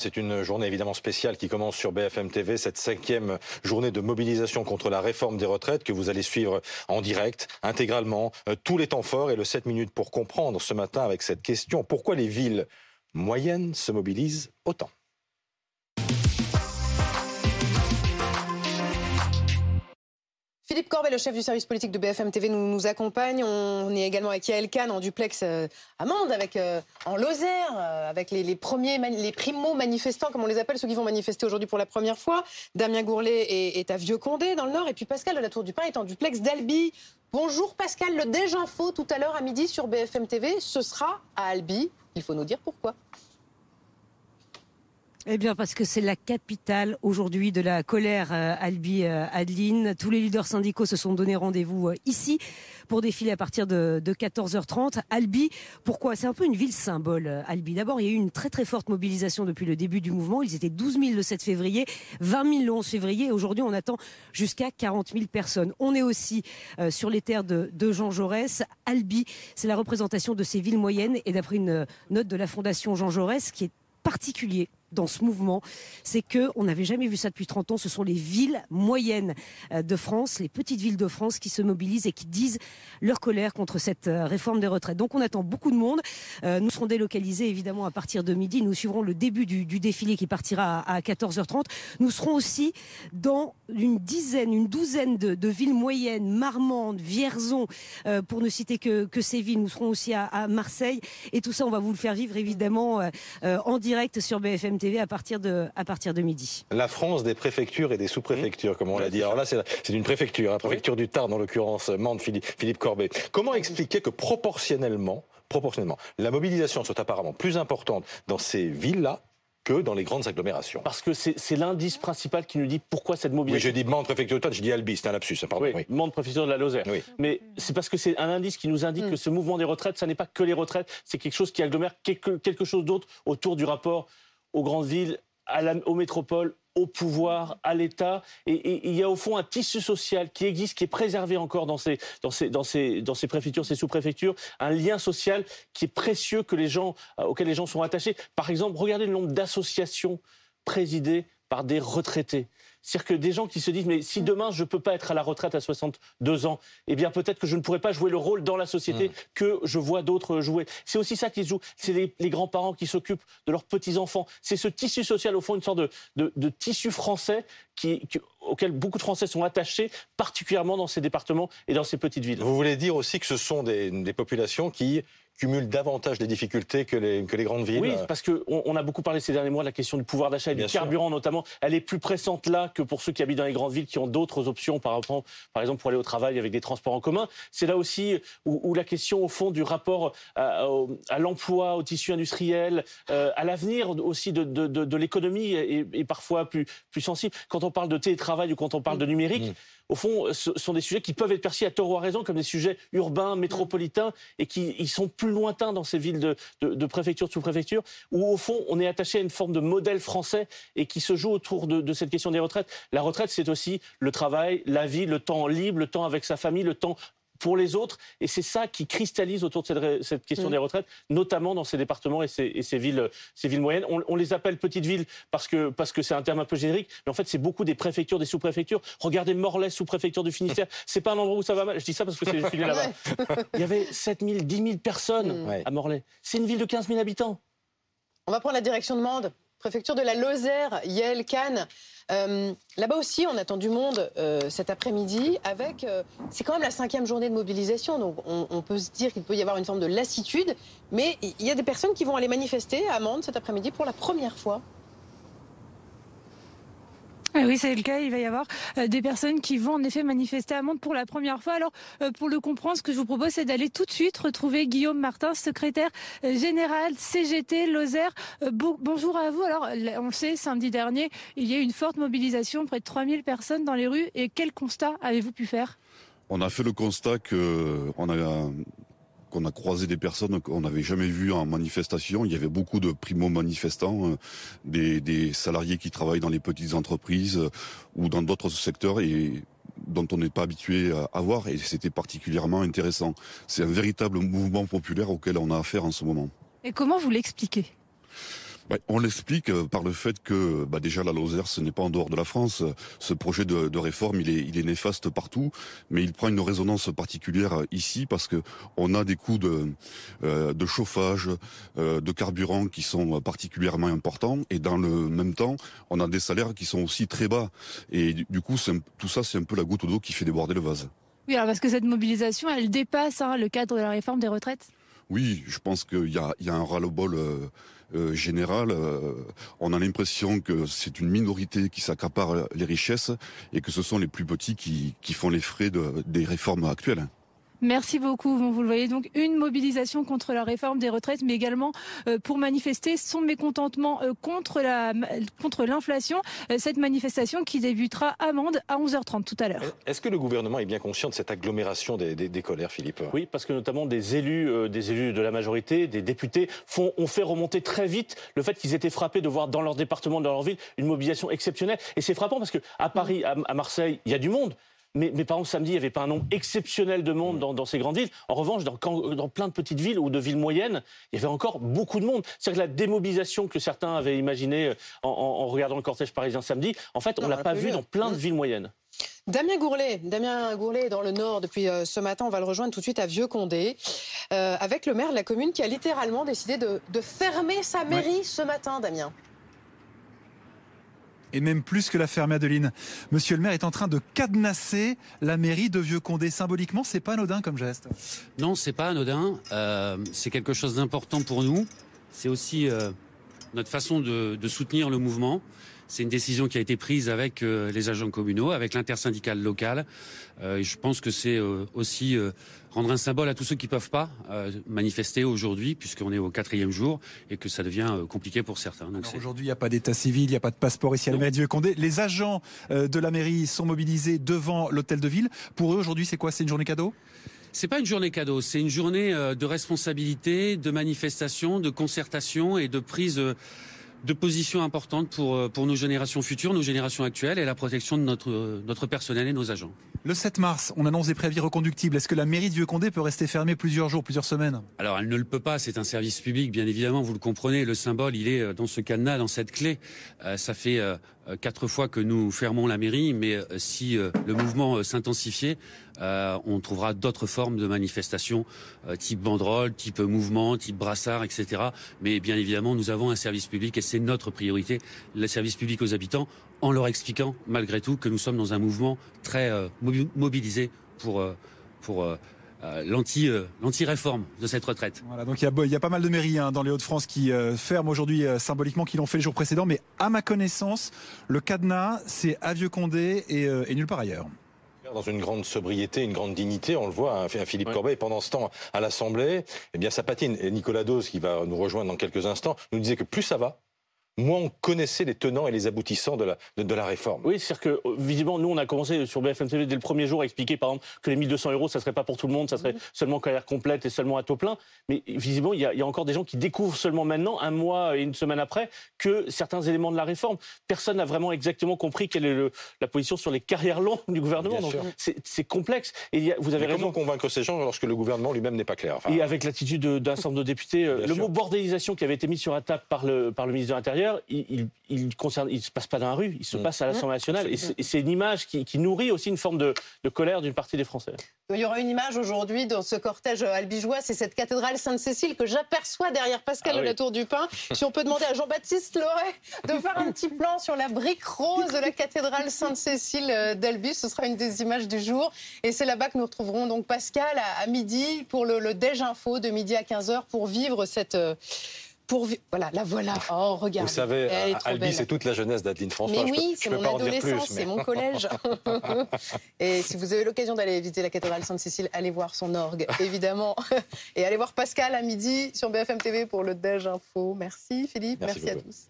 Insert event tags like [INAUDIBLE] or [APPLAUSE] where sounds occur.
C'est une journée évidemment spéciale qui commence sur BFM TV, cette cinquième journée de mobilisation contre la réforme des retraites que vous allez suivre en direct, intégralement, euh, tous les temps forts et le 7 minutes pour comprendre ce matin avec cette question. Pourquoi les villes moyennes se mobilisent autant? Philippe Corbet, le chef du service politique de BFM TV, nous, accompagne. On est également avec Yael Kahn en duplex euh, Amande, avec, euh, en Lozère, euh, avec les, premiers, les primo-manifestants, comme on les appelle, ceux qui vont manifester aujourd'hui pour la première fois. Damien Gourlet est, est, à Vieux-Condé, dans le Nord. Et puis Pascal de la Tour du Pin est en duplex d'Albi. Bonjour Pascal, le Déj Info tout à l'heure à midi sur BFM TV, ce sera à Albi. Il faut nous dire pourquoi. Eh bien, parce que c'est la capitale aujourd'hui de la colère, euh, Albi euh, Adeline. Tous les leaders syndicaux se sont donné rendez-vous euh, ici pour défiler à partir de, 14h30. Albi, pourquoi? C'est un peu une ville symbole, Albi. D'abord, il y a eu une très très forte mobilisation depuis le début du mouvement. Ils étaient 12 000 le 7 février, 20 000 le 11 février. Aujourd'hui, on attend jusqu'à 40 000 personnes. On est aussi sur les terres de, de Jean Jaurès. Albi, c'est la représentation de ces villes moyennes. Et d'après une note de la Fondation Jean Jaurès, qui est particulier dans ce mouvement, c'est que on n'avait jamais vu ça depuis 30 ans. Ce sont les villes moyennes euh, de France, les petites villes de France qui se mobilisent et qui disent leur colère contre cette euh, réforme des retraites. Donc on attend beaucoup de monde. Euh, nous serons délocalisés évidemment à partir de midi. Nous suivrons le début du, défilé qui partira à, 14h30. Nous serons aussi dans une dizaine, une douzaine de, villes moyennes, Marmande, Vierzon, pour ne citer que, ces villes. Nous serons aussi à, Marseille et tout ça, on va vous le faire vivre évidemment en direct sur BFM TV à partir de, à partir de midi. La France des préfectures et des sous-préfectures, comme on l'a dit. Alors là, c'est une préfecture, hein, préfecture du Tarn, en l'occurrence, Mande, Philippe, Philippe Corbet. Comment expliquer que proportionnellement, proportionnellement, la mobilisation soit apparemment plus importante dans ces villes-là que dans les grandes agglomérations? Parce que c'est l'indice principal qui nous dit pourquoi cette mobilisation. Oui, je dis Mende, préfecture de je dis Albi, c'est un lapsus, pardon. Oui, oui. préfecture de la Lozère. Oui. Mais c'est parce que c'est un indice qui nous indique mm. que ce mouvement des retraites, ça n'est pas que les retraites, c'est quelque chose qui agglomère quelque, quelque chose d'autre autour du rapport aux grandes villes, aux métropoles, au pouvoir, à l'État. Et, il y a au fond un tissu social qui existe, qui est préservé encore dans ces, dans ces, dans ces, dans ces préfectures, ces sous-préfectures, un lien social qui est précieux que les gens, euh, auquel les gens sont attachés. Par exemple, regardez le nombre d'associations présidées par des retraités. C'est-à-dire que des gens qui se disent mais si demain je ne peux pas être à la retraite à 62 ans, eh bien peut-être que je ne pourrai pas jouer le rôle dans la société mm. que je vois d'autres jouer. C'est aussi ça qui se joue. C'est les, grands-parents qui s'occupent de leurs petits-enfants. C'est ce tissu social au fond, une sorte de, tissu français auquel beaucoup de Français sont attachés, particulièrement dans ces départements et dans ces petites villes. Vous voulez dire aussi que ce sont des populations qui cumule davantage des difficultés que les, que les grandes villes. Oui, parce qu'on on a beaucoup parlé ces derniers mois de la question du pouvoir d'achat et du carburant notamment. Elle est plus pressante là que pour ceux qui habitent dans les grandes villes qui ont d'autres options, par, exemple, par exemple pour aller au travail avec des transports en commun. C'est là aussi où, la question au fond du rapport à, à l'emploi, au tissu industriel, euh, à l'avenir aussi de, de, de, l'économie est, parfois plus, plus sensible. Quand on parle de télétravail ou quand on parle de numérique, mmh au fond, ce sont des sujets qui peuvent être perçus à tort ou à raison comme des sujets urbains, métropolitains, et qui ils sont plus lointains dans ces villes de, préfecture, de sous-préfecture, où au fond, on est attaché à une forme de modèle français et qui se joue autour de cette question des retraites. La retraite, c'est aussi le travail, la vie, le temps libre, le temps avec sa famille, le temps pour les autres. Et c'est ça qui cristallise autour de cette, question mm. des retraites, notamment dans ces départements et ces, villes, ces villes moyennes. On, les appelle petites villes parce que parce que c'est un terme un peu générique, mais en fait c'est beaucoup des préfectures, des sous-préfectures. Regardez Morlaix, sous-préfecture du Finistère. C'est pas un endroit où ça va mal. Je dis ça parce que c'est une là-bas. Il y avait 7 000, 10 000 personnes mm. à Morlaix. C'est une ville de 15 000 habitants. On va prendre la direction de Mende, préfecture de la Lozère, Yael Cannes. Euh, là-bas aussi, on attend du monde euh, cet après-midi avec. Euh, c'est quand même la cinquième journée de mobilisation, donc on, peut se dire qu'il peut y avoir une forme de lassitude, mais il y a des personnes qui vont aller manifester à Mende cet après-midi pour la première fois. Ah oui, c'est le cas. Il va y avoir euh, des personnes qui vont en effet manifester à Monde pour la première fois. Alors, euh, pour le comprendre, ce que je vous propose, c'est d'aller tout de suite retrouver Guillaume Martin, secrétaire euh, général CGT Lozère. bonjour à vous. Alors, on le sait, samedi dernier, il y a eu une forte mobilisation, près de 3000 personnes dans les rues. Et quel constat avez-vous pu faire? On a fait le constat que on a qu'on a croisé des personnes qu'on n'avait jamais vues en manifestation. Il y avait beaucoup de primo-manifestants, euh, des, salariés qui travaillent dans les petites entreprises euh, ou dans d'autres secteurs et dont on n'est pas habitué à voir et c'était particulièrement intéressant. C'est un véritable mouvement populaire auquel on a affaire en ce moment. Et comment vous l'expliquez? On l'explique euh, par le fait que bah, déjà la Lozère, ce n'est pas en dehors de la France. Ce projet de, réforme, il est, il est néfaste partout, mais il prend une résonance particulière ici parce que on a des coûts de, euh, de chauffage, euh, de carburant qui sont particulièrement importants, et dans le même temps, on a des salaires qui sont aussi très bas. Et du coup, tout ça, c'est un peu la goutte d'eau qui fait déborder le vase. Oui, alors parce que cette mobilisation, elle dépasse hein, le cadre de la réforme des retraites? Oui, je pense qu'il y a, un ras-le-bol. Euh, général, euh, on a l'impression que c'est une minorité qui s'accapare les richesses et que ce sont les plus petits qui, font les frais de, des réformes actuelles. Merci beaucoup. vous le voyez donc, une mobilisation contre la réforme des retraites, mais également euh, pour manifester son mécontentement euh, contre la contre l'inflation. Euh, cette manifestation qui débutera à Mende à 11h30 tout à l'heure. Est-ce que le gouvernement est bien conscient de cette agglomération des, des, colères, Philippe? Oui, parce que notamment des élus, des élus de la majorité, des députés, font, ont fait remonter très vite le fait qu'ils étaient frappés de voir dans leur département, dans leur ville, une mobilisation exceptionnelle. Et c'est frappant parce que à Paris, à Marseille, il y a du monde. Mais, par exemple, samedi, il n'y avait pas un nombre exceptionnel de monde dans, ces grandes villes. En revanche, dans, dans, plein de petites villes ou de villes moyennes, il y avait encore beaucoup de monde. C'est-à-dire que la démobilisation que certains avaient imaginée euh, en, regardant le cortège parisien samedi, en fait, on ne l'a pas vu dans plein de villes moyennes. Damien Gourlet, Damien Gourlet est dans le Nord depuis euh, ce matin. On va le rejoindre tout de suite à Vieux-Condé, euh, avec le maire de la commune qui a littéralement décidé de, fermer sa mairie ce matin, Damien et même plus que la ferme Adeline. Monsieur le maire est en train de cadenasser la mairie de Vieux-Condé. Symboliquement, c'est pas anodin comme geste. Non, c'est pas anodin. Euh, c'est quelque chose d'important pour nous. C'est aussi euh, notre façon de, soutenir le mouvement. C'est une décision qui a été prise avec euh, les agents communaux, avec l'intersyndicale locale. je pense que c'est aussi rendre un symbole à tous ceux qui ne peuvent pas euh, manifester aujourd'hui, puisqu'on est au quatrième jour et que ça devient euh, compliqué pour certains. Aujourd'hui, il n'y a pas d'état civil, il n'y a pas de passeport ici à la mairie de Vieux-Condé. Les agents euh, de la mairie sont mobilisés devant l'hôtel de ville. Pour eux, aujourd'hui, c'est quoi? C'est une journée cadeau? C'est pas une journée cadeau, c'est une journée de responsabilité, de manifestation, de concertation et de prise de positions importantes pour, euh, pour nos générations futures, nos générations actuelles et la protection de notre, notre personnel et nos agents. Le 7 mars, on annonce des préavis reconductibles. Est-ce que la mairie de Vieux-Condé peut rester fermée plusieurs jours, plusieurs semaines? Alors, elle ne le peut pas. C'est un service public, bien évidemment. Vous le comprenez. Le symbole, il est euh, dans ce cadenas, dans cette clé. Euh, ça fait quatre fois que nous fermons la mairie, mais si le mouvement s'intensifiait, on trouvera d'autres formes de manifestations, type banderole, type mouvement, type brassard, etc. Mais bien évidemment, nous avons un service public et c'est notre priorité, le service public aux habitants, en leur expliquant malgré tout que nous sommes dans un mouvement très euh, mobilisé pour, euh, pour euh, l'anti, réforme de cette retraite. Voilà, donc il y, a, pas mal de mairies hein, dans les Hauts-de-France qui ferment aujourd'hui symboliquement, qui l'ont fait les jours précédents, mais à ma connaissance, le cadenas, c'est à Vieux-Condé et, et nulle part ailleurs dans une grande sobriété, une grande dignité. On le voit, hein, Philippe Corbet, pendant ce temps à l'Assemblée, eh bien, ça patine. Et Nicolas Dose, qui va nous rejoindre dans quelques instants, nous disait que plus ça va, moins on connaissait les tenants et les aboutissants de la, de, la réforme. Oui, c'est-à-dire que, euh, visiblement, nous, on a commencé sur BFM TV dès le premier jour à expliquer, par exemple, que les 1200 euros, ça serait pas pour tout le monde, ça serait mmh. seulement carrière complète et seulement à taux plein. Mais visiblement, il y, a, il y, a, encore des gens qui découvrent seulement maintenant, un mois et une semaine après, que certains éléments de la réforme. Personne n'a vraiment exactement compris quelle est le, la position sur les carrières longues du gouvernement. Donc, c'est complexe. Et vous avez raison. Comment convaincre ces gens lorsque le gouvernement lui-même n'est pas clair Et avec l'attitude d'un certain nombre de députés, euh, le mot bordélisation qui avait été mis sur la table par le, par le ministre de l'Intérieur, il, il, il concerne, il se passe pas dans la rue, il se mm. passe à l'Assemblée nationale. Et c'est une image qui, nourrit aussi une forme de, colère d'une partie des Français. Il y aura une image aujourd'hui dans ce cortège albigeois, c'est cette cathédrale Sainte-Cécile que j'aperçois derrière Pascal ah de la Tour du Pin. [LAUGHS] Si on peut demander à Jean-Baptiste Loret de faire un petit plan sur la brique rose de la cathédrale Sainte-Cécile euh, d'Albi, ce sera une des images du jour. Et c'est là-bas que nous retrouverons donc Pascal à, midi pour le, le Déj Info de midi à 15h pour vivre cette voilà, la voilà. Oh, regarde. Vous savez, Albi, c'est toute la jeunesse d'Adeline François. Mais oui, c'est mon adolescence, c'est mon collège. [LAUGHS] et si vous avez l'occasion d'aller visiter la cathédrale Sainte-Cécile, allez voir son orgue, évidemment. [LAUGHS] Et allez voir Pascal à midi sur BFM TV pour le Déj Info. Merci Philippe, merci à tous.